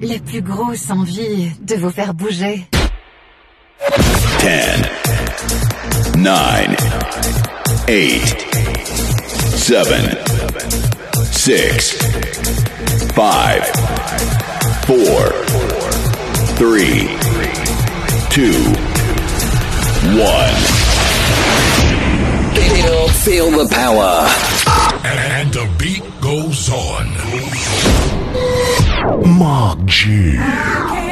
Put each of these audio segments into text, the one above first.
la plus grosse envie de vous faire bouger. 10, 9, 8, 7, 6, 5, 4, 3, 2, 1. Feel the power. And the beat goes on. Mog.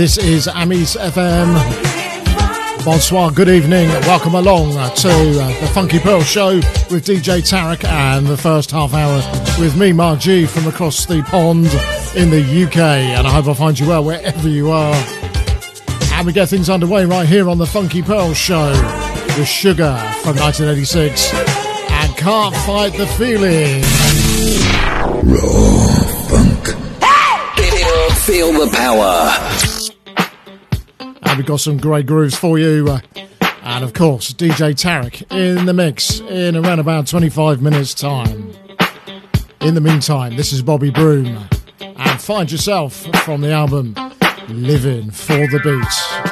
This is Amis FM. Bonsoir, good evening. Welcome along to uh, the Funky Pearl Show with DJ Tarek and the first half hour with me, Mark G, from across the pond in the UK. And I hope I find you well wherever you are. And we get things underway right here on the Funky Pearl Show with Sugar from 1986 and Can't Fight the Feeling. Raw funk. Feel the power. And we've got some great grooves for you. Uh, and of course, DJ Tarek in the mix in around about 25 minutes' time. In the meantime, this is Bobby Broom. And find yourself from the album Living for the Beat.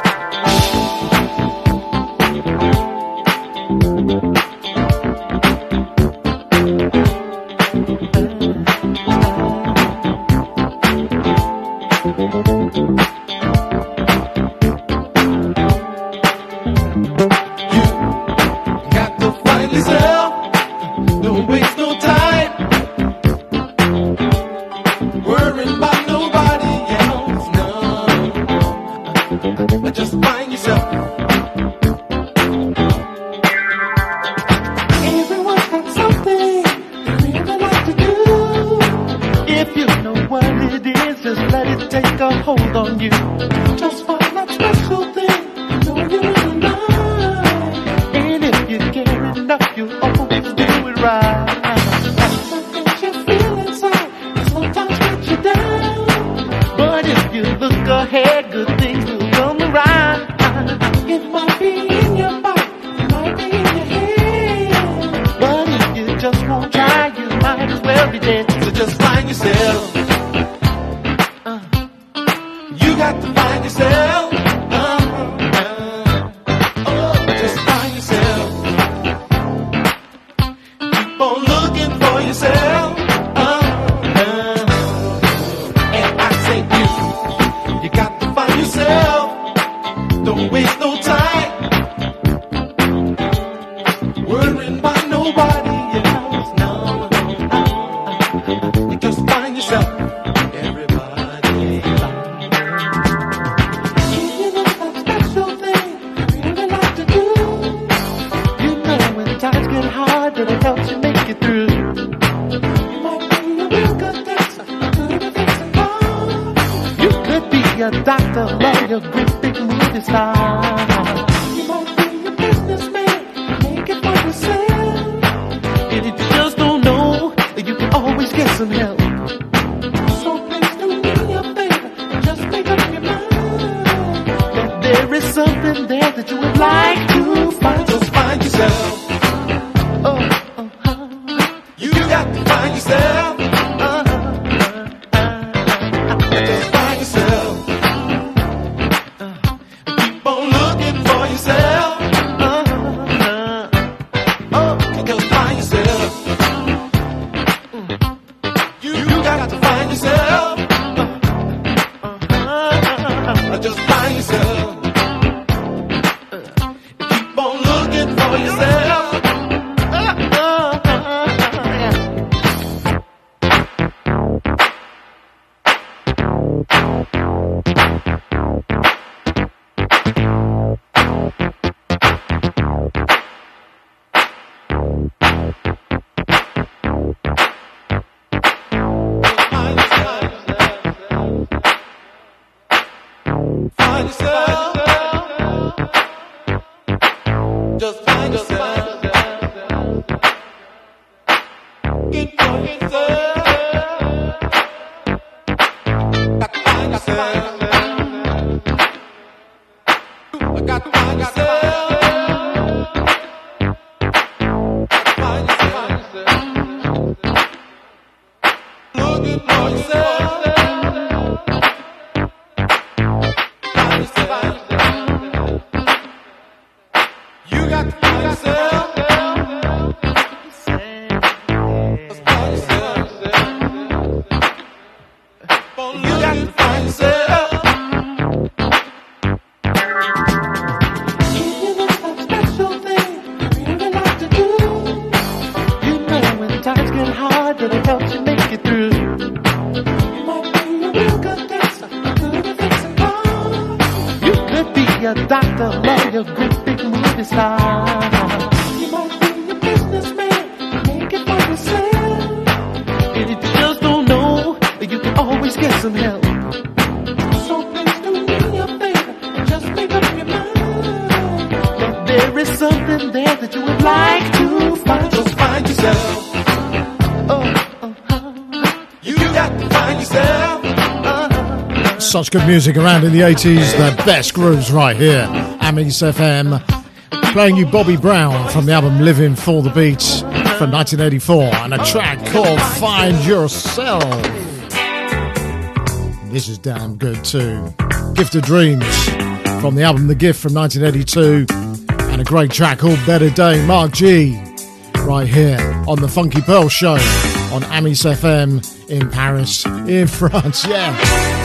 Good music around in the 80s, the best grooves right here. Amis FM. Playing you Bobby Broom from the album Living for the Beats from 1984 and a track called Find Yourself. This is damn good too. Gift of Dreams from the album The Gift from 1982 and a great track called Better Day. Mark G right here on the Funky Pearl Show on Amis FM in Paris, in France. Yeah.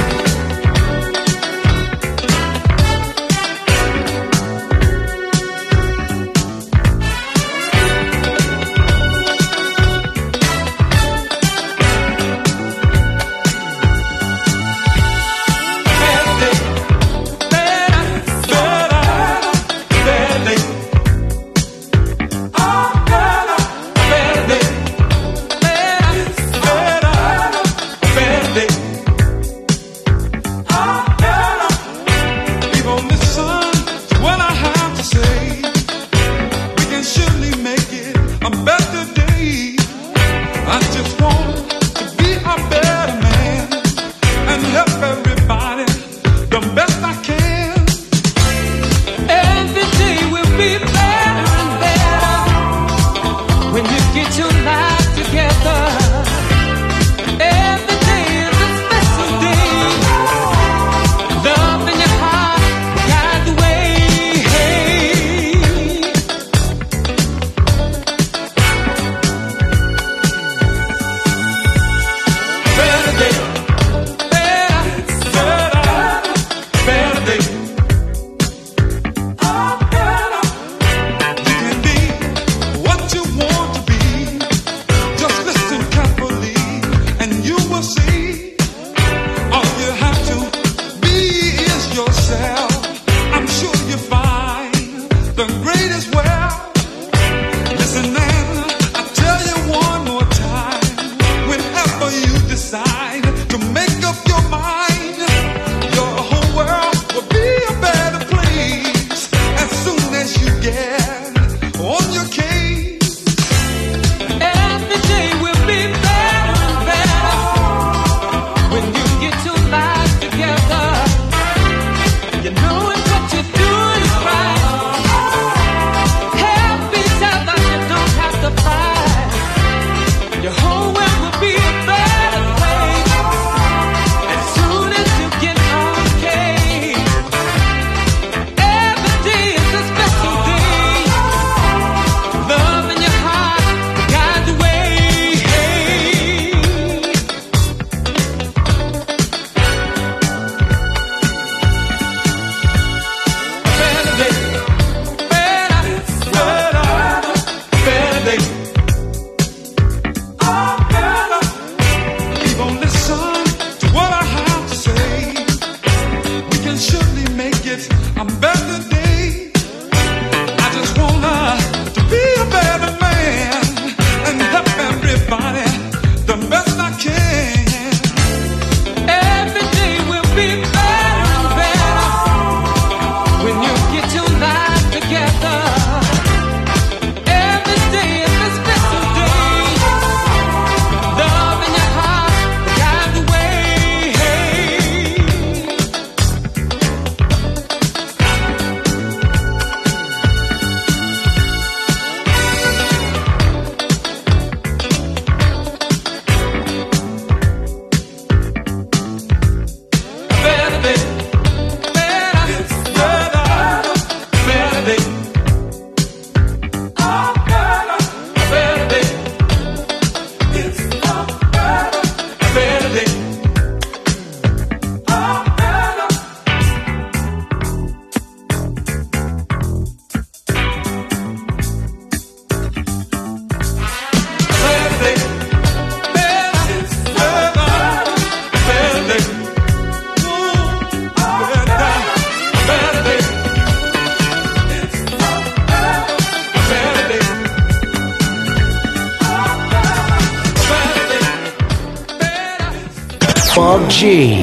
Gee.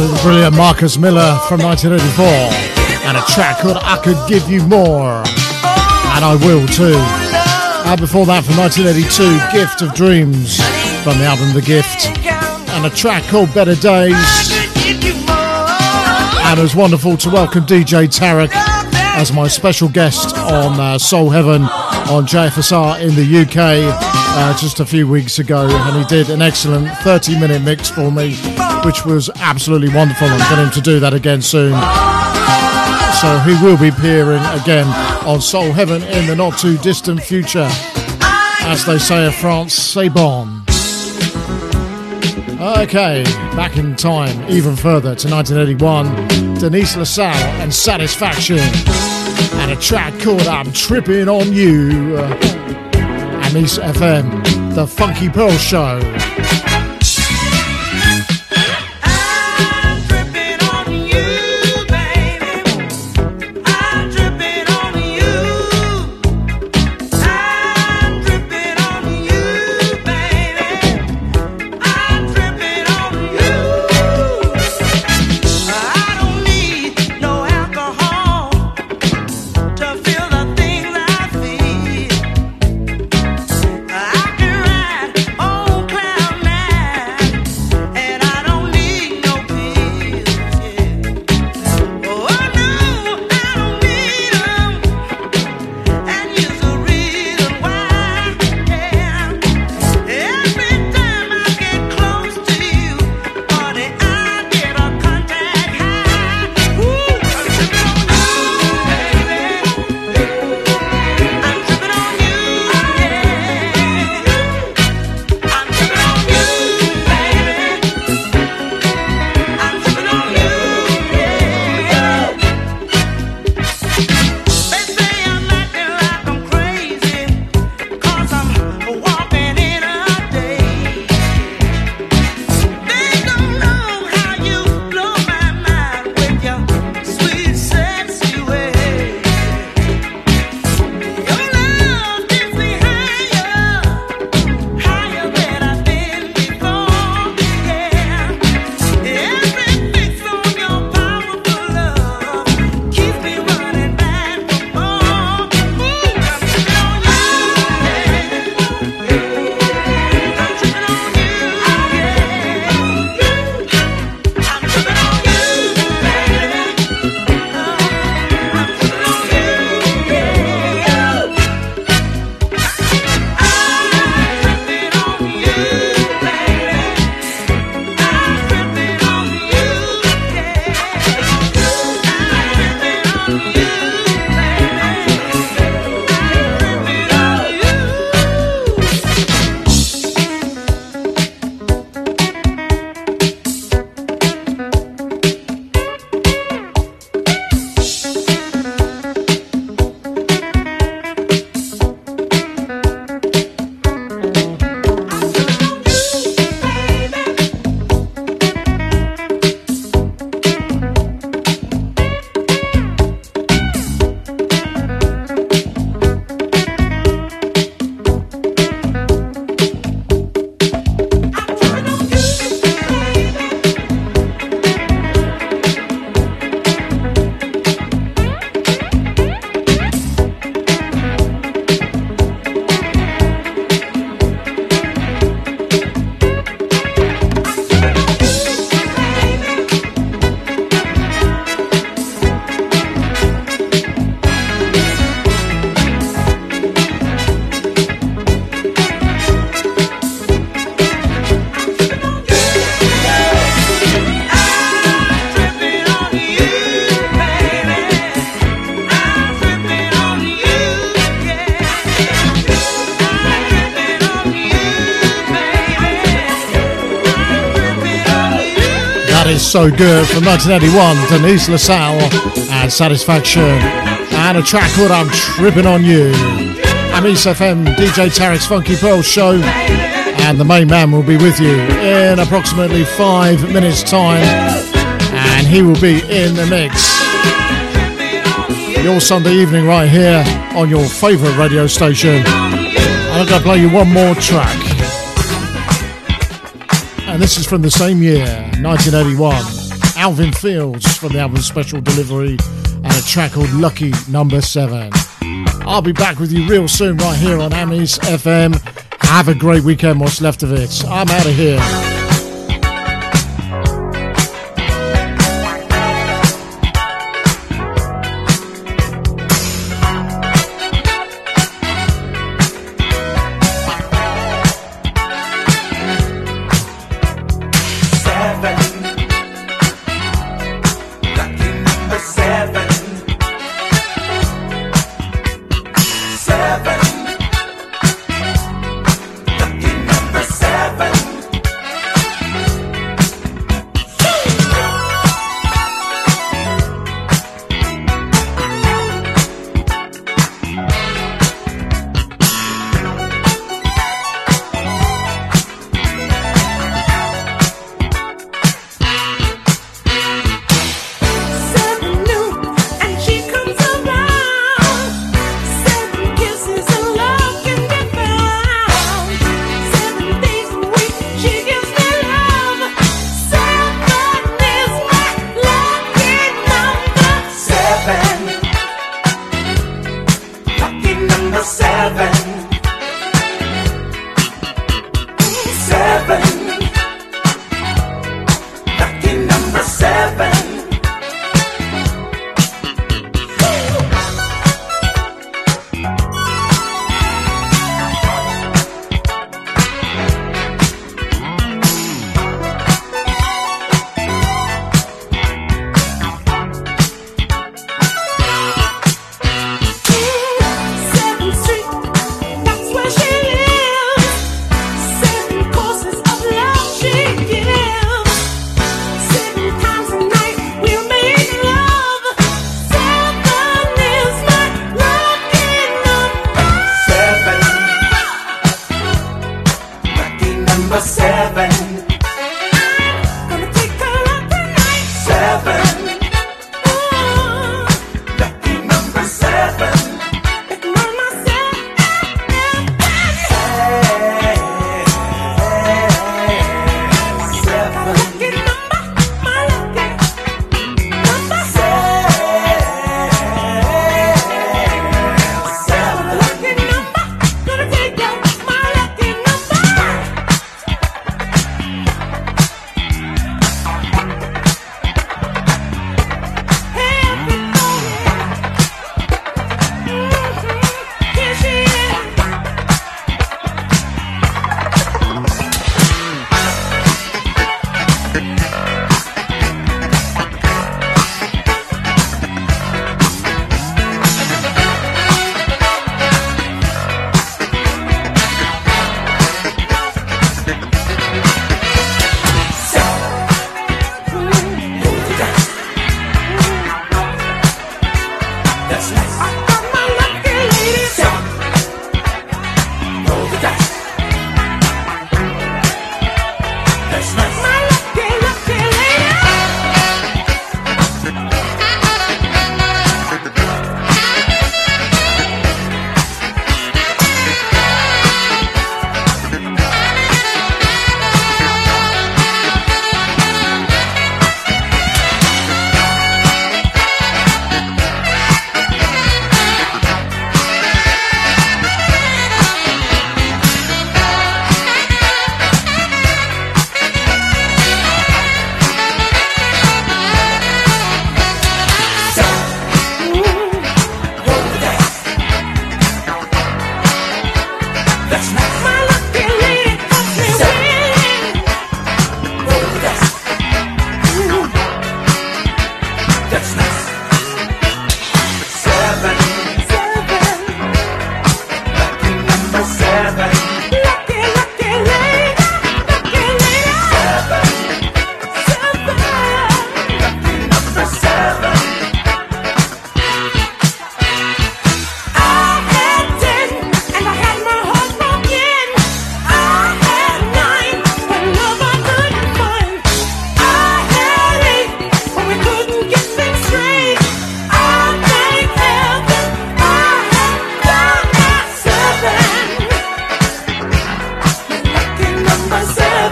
Absolutely brilliant Marcus Miller from 1984 and a track called I Could Give You More. And I Will Too. And before that from 1982 Gift of Dreams from the album The Gift. And a track called Better Days. And it was wonderful to welcome DJ Tarek as my special guest on uh, Soul Heaven on JFSR in the UK uh, just a few weeks ago. And he did an excellent 30 minute mix for me which was absolutely wonderful, I'm getting to do that again soon. So he will be appearing again on Soul Heaven in the not too distant future, as they say of France, c'est bon. Okay, back in time, even further to 1981, Denise LaSalle and Satisfaction, and a track called I'm Tripping on You. Uh, Amis FM, The Funky Pearl Show. So good from 1981, Denise LaSalle and Satisfaction. And a track called I'm Tripping on You. Amis FM, DJ Tarek's Funky Pearl Show. And the main man will be with you in approximately five minutes' time. And he will be in the mix. Your Sunday evening right here on your favourite radio station. And I'm going to play you one more track. And this is from the same year, 1981. Alvin Fields from the album Special Delivery and a track called Lucky Number 7. I'll be back with you real soon right here on Amis FM. Have a great weekend, what's left of it. I'm out of here.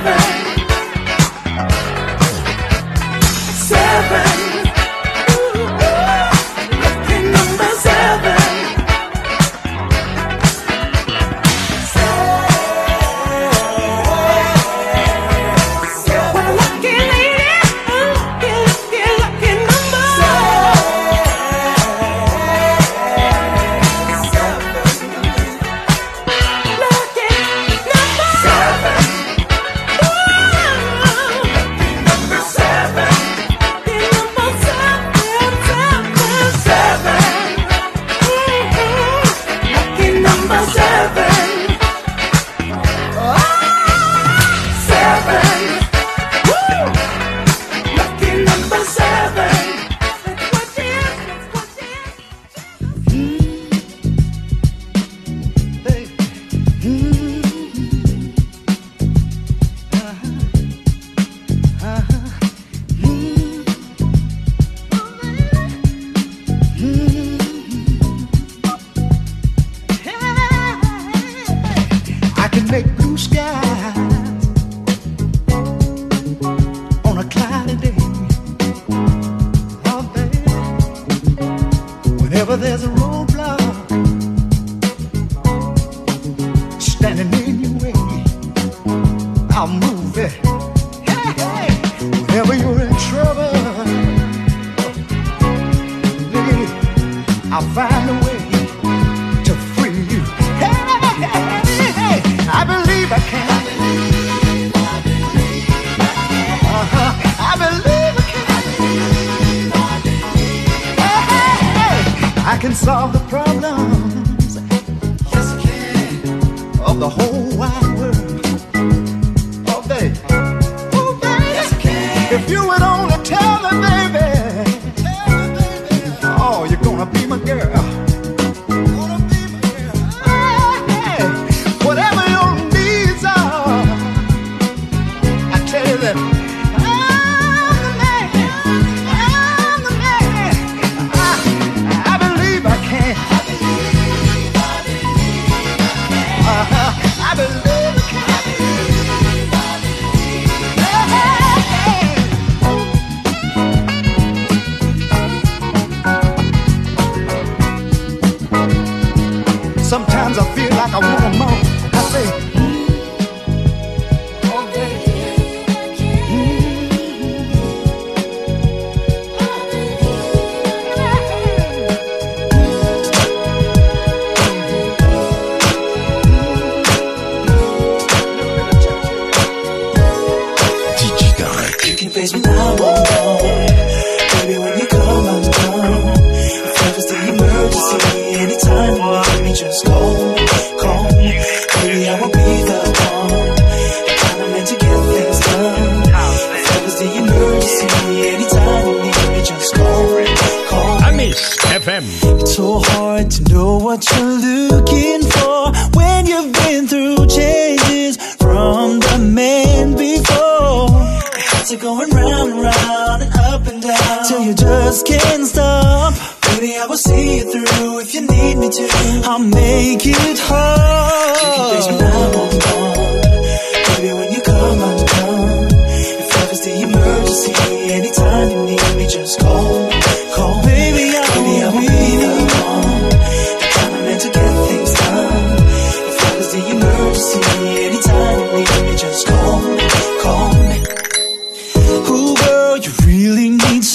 sovereign. you would own.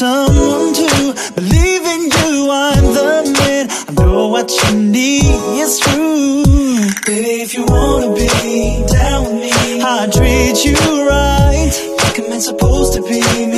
someone to believe in you. I'm the man. I know what you need. It's true. Baby, if you wanna be down with me, I'll treat you right. Like a man's supposed to be.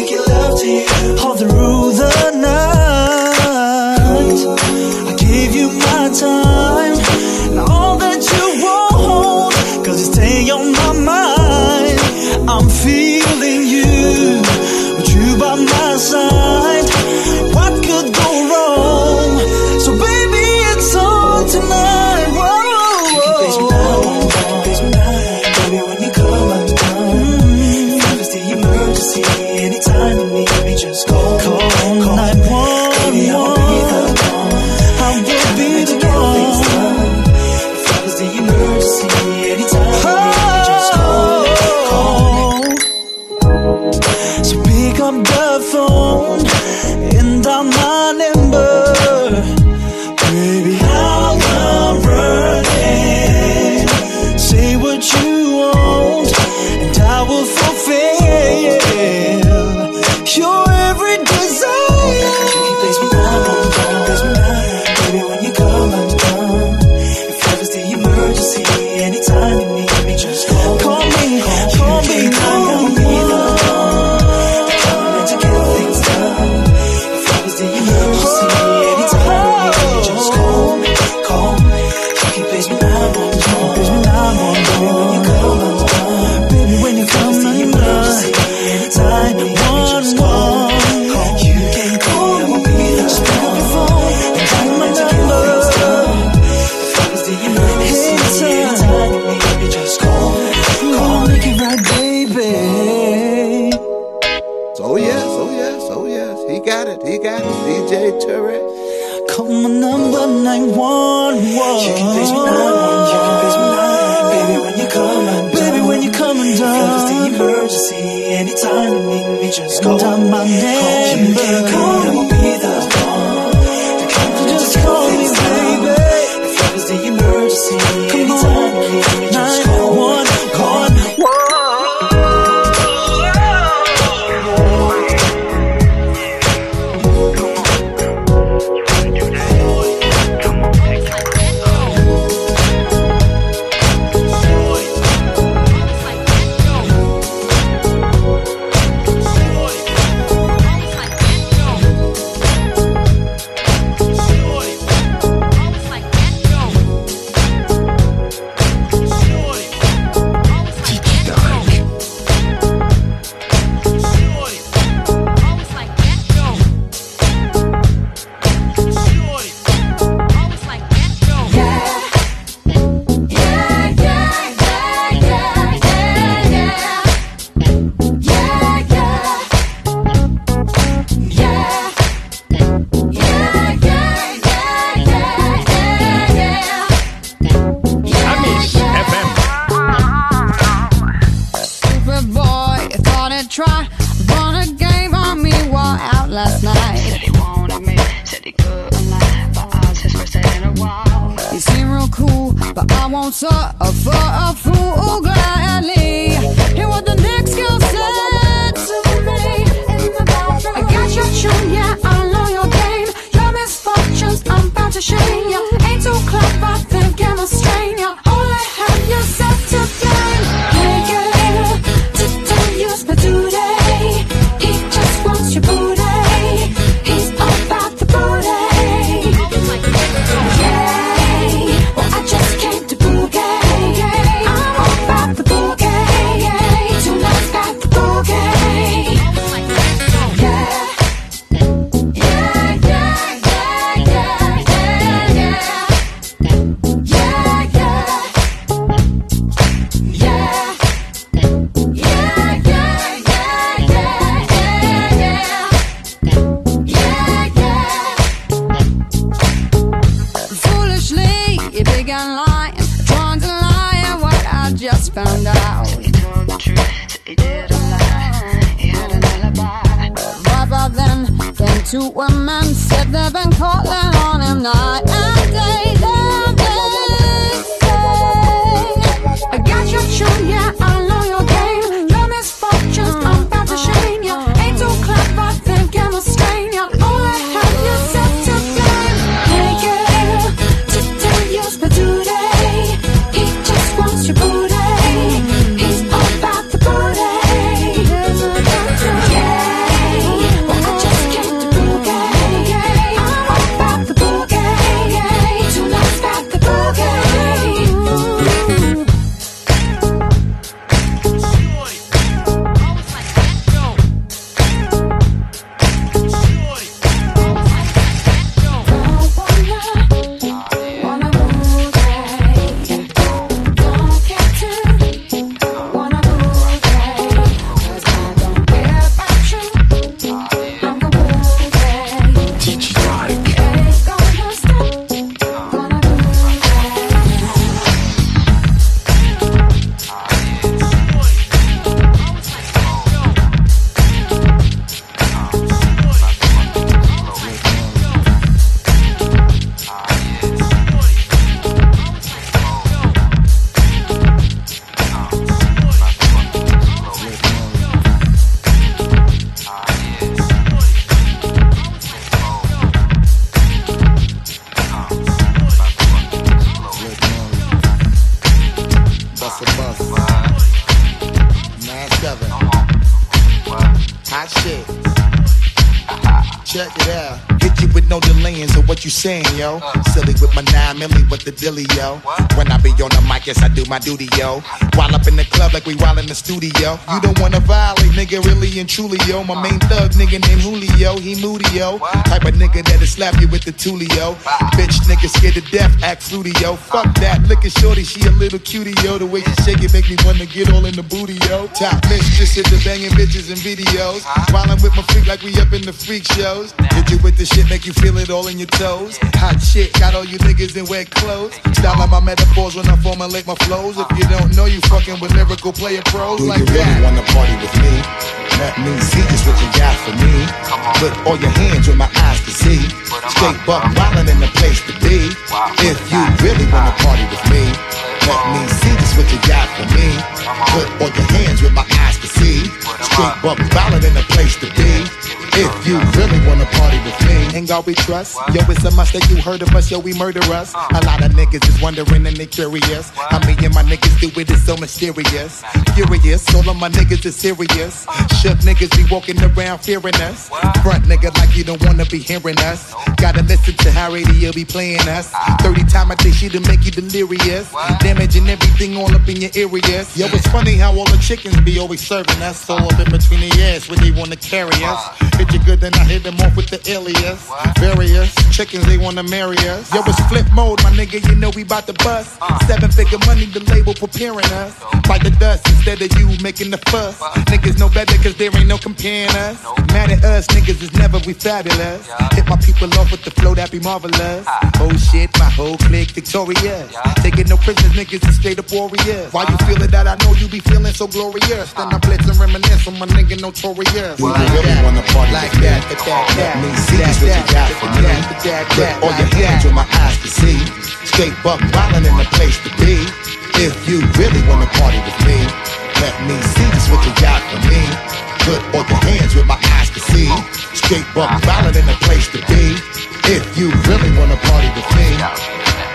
yes, oh yes, he got it, he got it, DJ Tarek. Call my number 911. You can face me 911, can me Baby, when you come and Baby, when you come and down. Feel the emergency, anytime you need me, just call. My name. Call, you. Yo? Silly with my nine milli with the dilly, yo. When I be on the mic, yes, I do my duty, yo. While up in the club like we while in the studio. You don't wanna violate, nigga, really and truly, yo. My main thug, nigga named Julio, he moody, yo. Type of nigga that'll slap you with the tulio. Bitch, nigga scared to death, act fruity, yo. Fuck that, look at shorty, she a little cutie, yo. The way she shake it make me wanna get all in the booty, yo. Top mistress at the banging bitches and videos. While I'm with my freak like we up in the freak shows. Hit you with the shit, make you feel it all in your toes. Hot shit, got all you niggas in wet clothes. Style of my metaphors when I formulate my flows. If you don't know, you fucking with lyrical player pros Do like you really that. wanna party with me? Let me see just what you got for me. Put all your hands where my eyes can see. Straight buck wildin' in the place to be. If you really wanna party with me, let me see just what you got for me. Put all your hands with my eyes to see. Straight buck valid in the place to be. If you really wanna party with me, ain't God we trust. Yo, it's a must that you heard of us, yo, we murder us. A lot of niggas is wondering and they curious. How me and my niggas do it is so mysterious. Furious, all of my niggas is serious. Shook niggas be walking around fearing us. Front nigga like you don't wanna be hearing us. Gotta listen to how radio be playing us. 30 times a day she'll make you delirious. Damaging everything all up in your areas. Yo, it's funny how all the chickens be always serving us. So up in between the ass when they wanna carry us. Hit you good, then I hit them off with the alias. Various chickens, they wanna marry us. Yo, it's flip mode, my nigga, you know we bout to bust. Seven figure money, the label preparing us. Bite the dust instead of you making the fuss. Niggas know better cause there ain't no comparing us. Mad at us, niggas is never we fabulous. Hit my people off with the flow that be marvelous. Oh shit, my whole clique victorious. Taking no prisoners, niggas is straight up warriors. Why you feeling that? I know you be feeling so glorious. Then I blitz and reminisce on my nigga notorious. You really wanna party like that, Let me see what you got for me. Put all your hands with my eyes to see. Straight buck wildin' in the place to be. If you really wanna party with me, let me see just what you got for me. Put all your hands with my eyes to see. Straight buck wildin' in the place to be. If you really wanna party with me.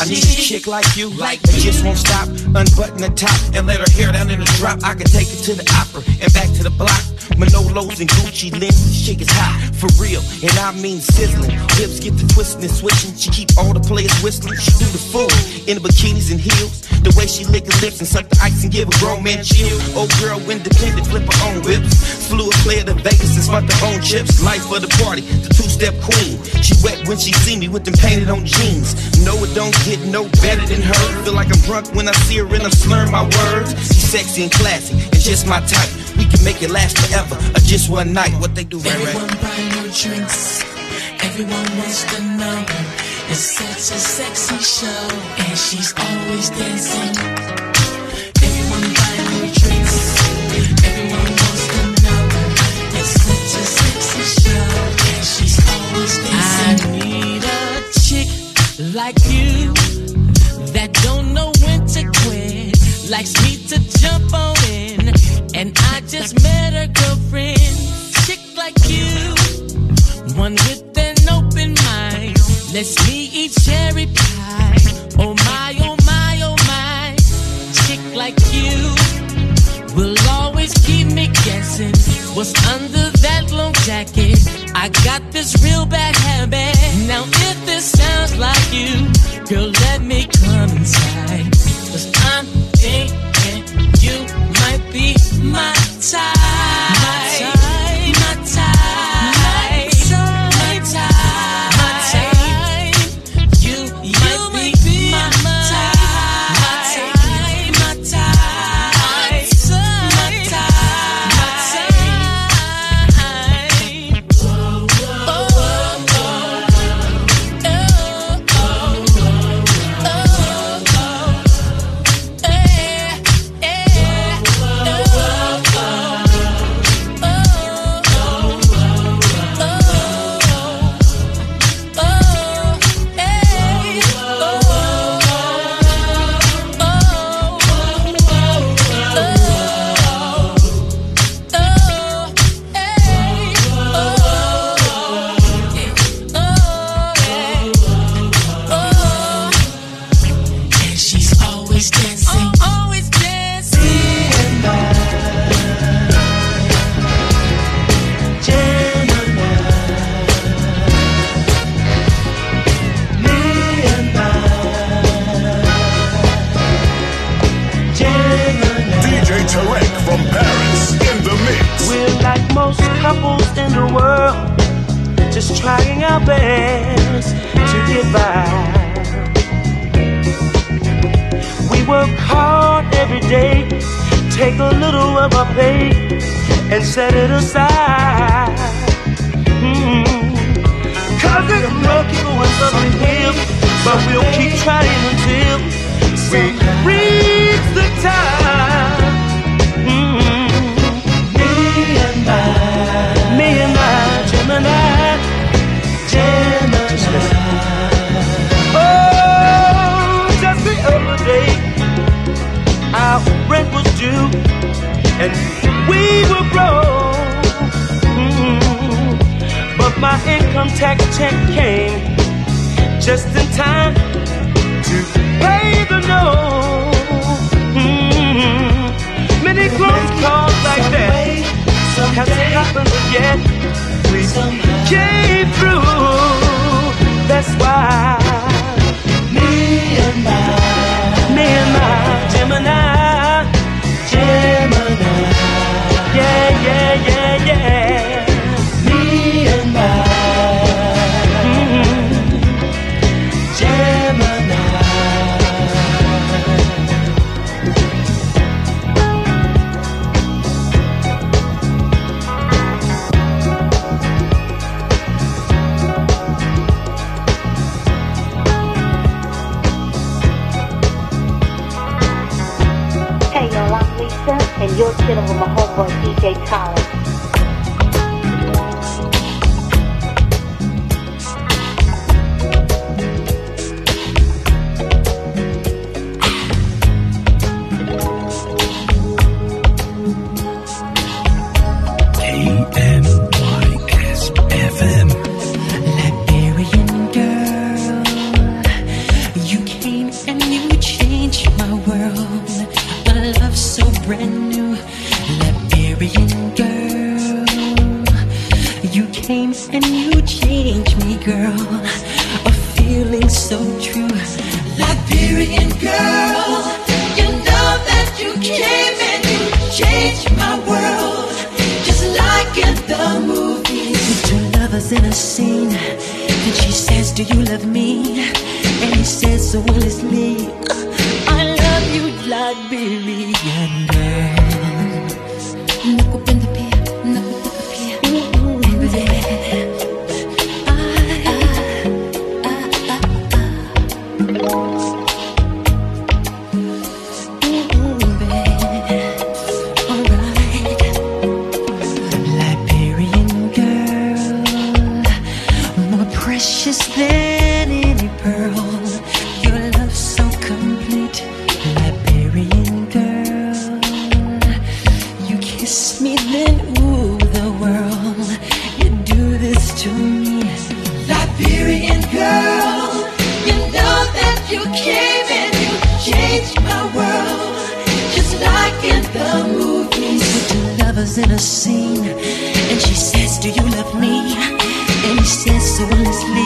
I need a chick like you, like that just won't stop. Unbutton the top and let her hair down in the drop. I can take it to the opera and back to the block. Manolos and Gucci lenses, chick is hot for real, and I mean sizzling. Hips get to twisting and switching. She keep all the players whistling. She do the fool in the bikinis and heels. The way she lick her lips and suck the ice and give a grown man chill. Old girl independent, flip her own whips. Flew a player to Vegas and spent her own chips. Life for the party, the two-step queen. She wet when she see me with them painted on jeans. No, it don't get no better than her. Feel like I'm drunk when I see her and I'm slurring my words. She's sexy and classy and just my type. We can make it last forever or just one night. What they do, right, Everyone right? buying her drinks. Everyone wants to know. It's such a sexy show, and she's always dancing. Everyone buying her drinks. Everyone wants to know. It's such a sexy show, and she's always dancing. I need a chick like you that don't know when to quit. Likes me to jump on in, and I just met a girlfriend. Chick like you, one with an open mind. Let's me eat cherry pie. Oh my, oh my, oh my. Chick like you will always keep me guessing. What's under that long jacket? I got this real bad habit. Now, if this sounds like you, girl, let me come inside. Cause I'm thinking be my type. My changed my world, just like in the movies. With two lovers in a scene, and she says, Do you love me? And he says, So let's leave.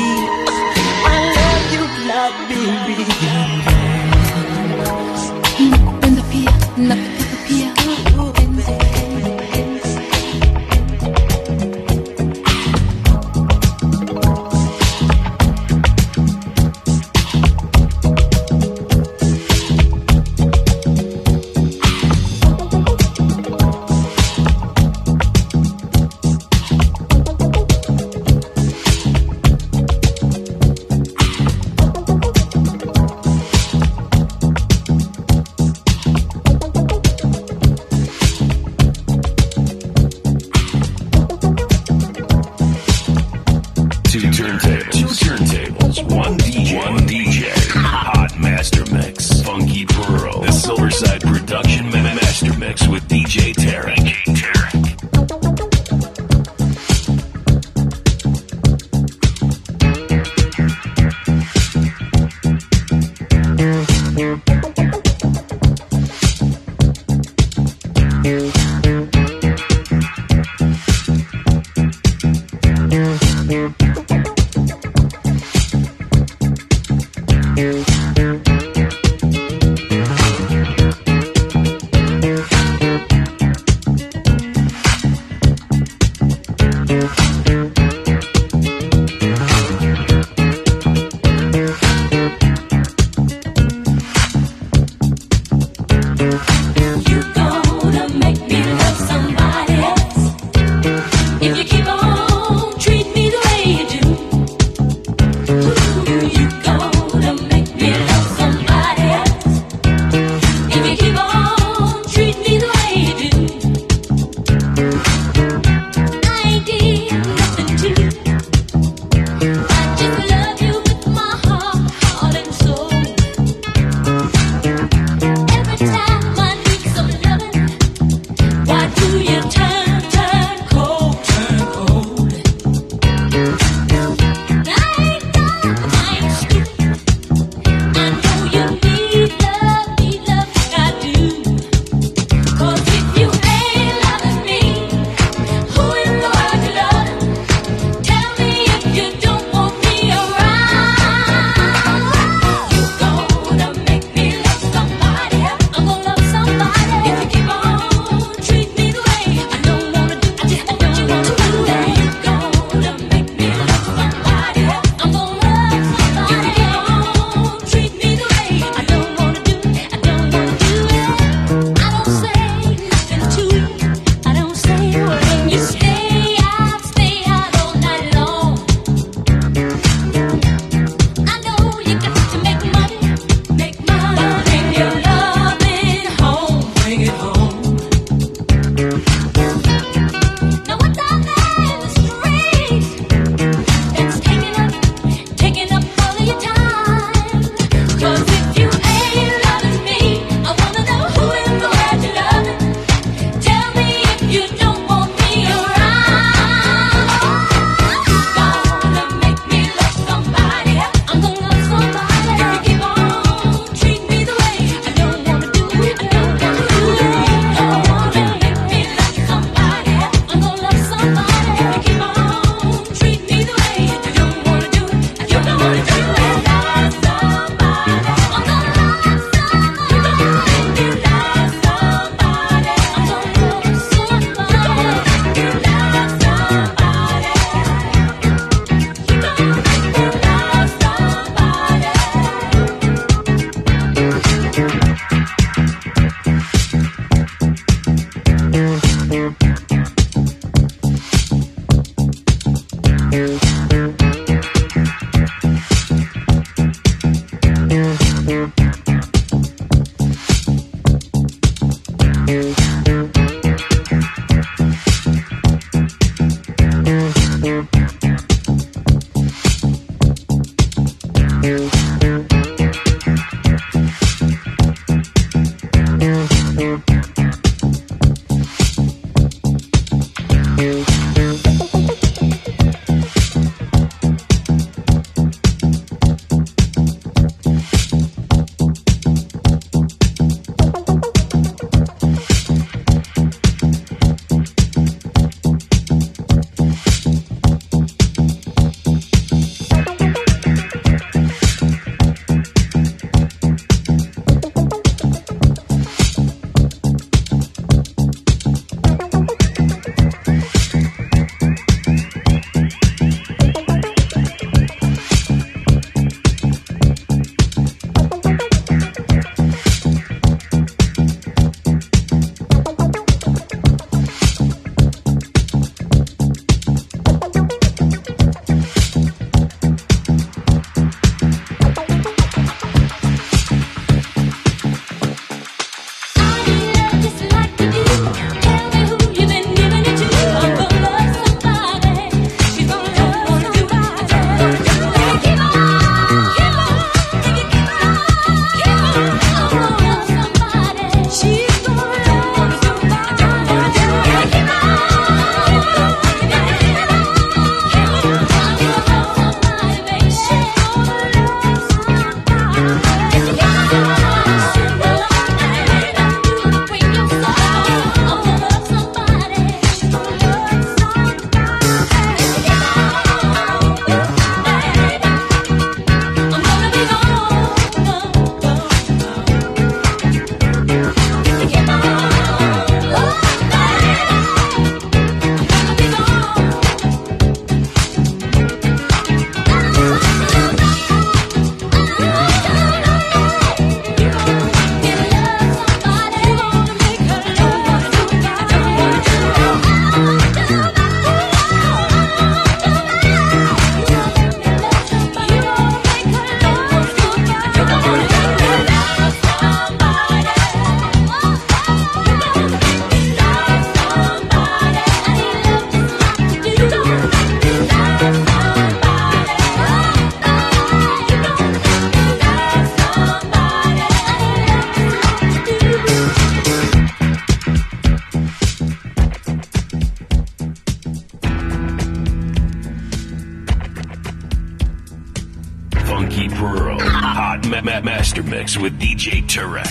With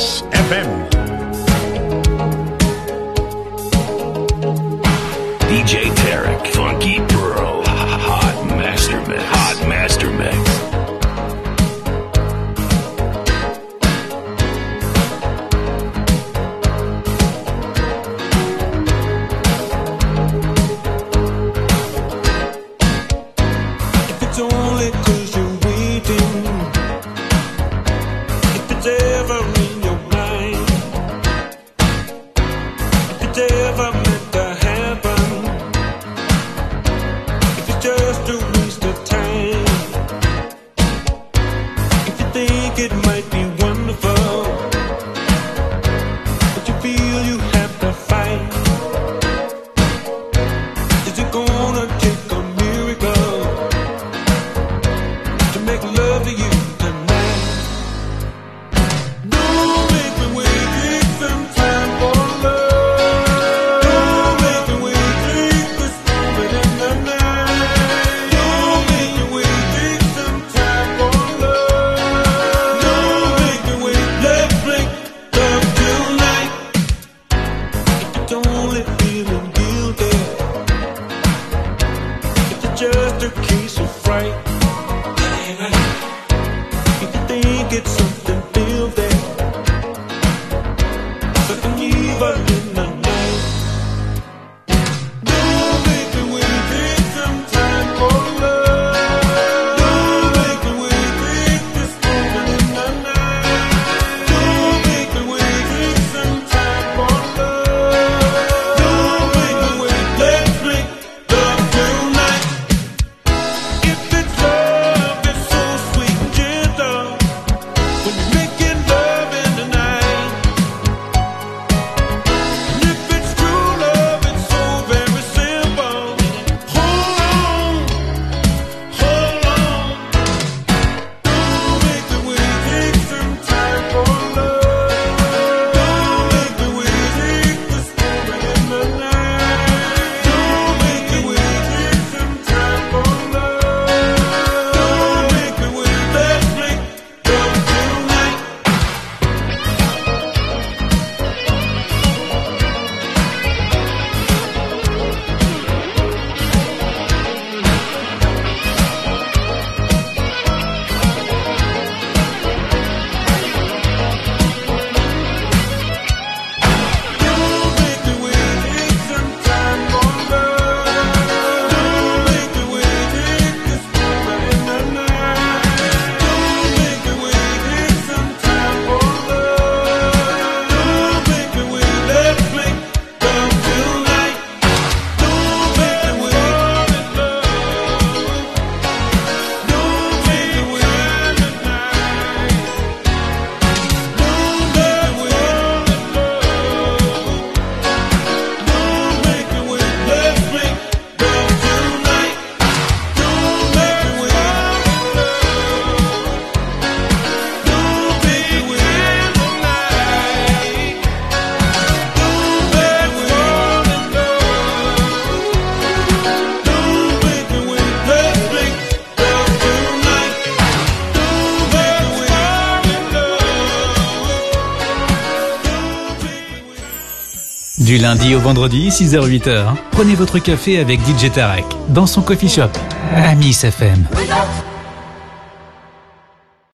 history. Lundi au vendredi, 6h-8h, prenez votre café avec DJ Tarek dans son coffee shop, Amis FM. Wake up,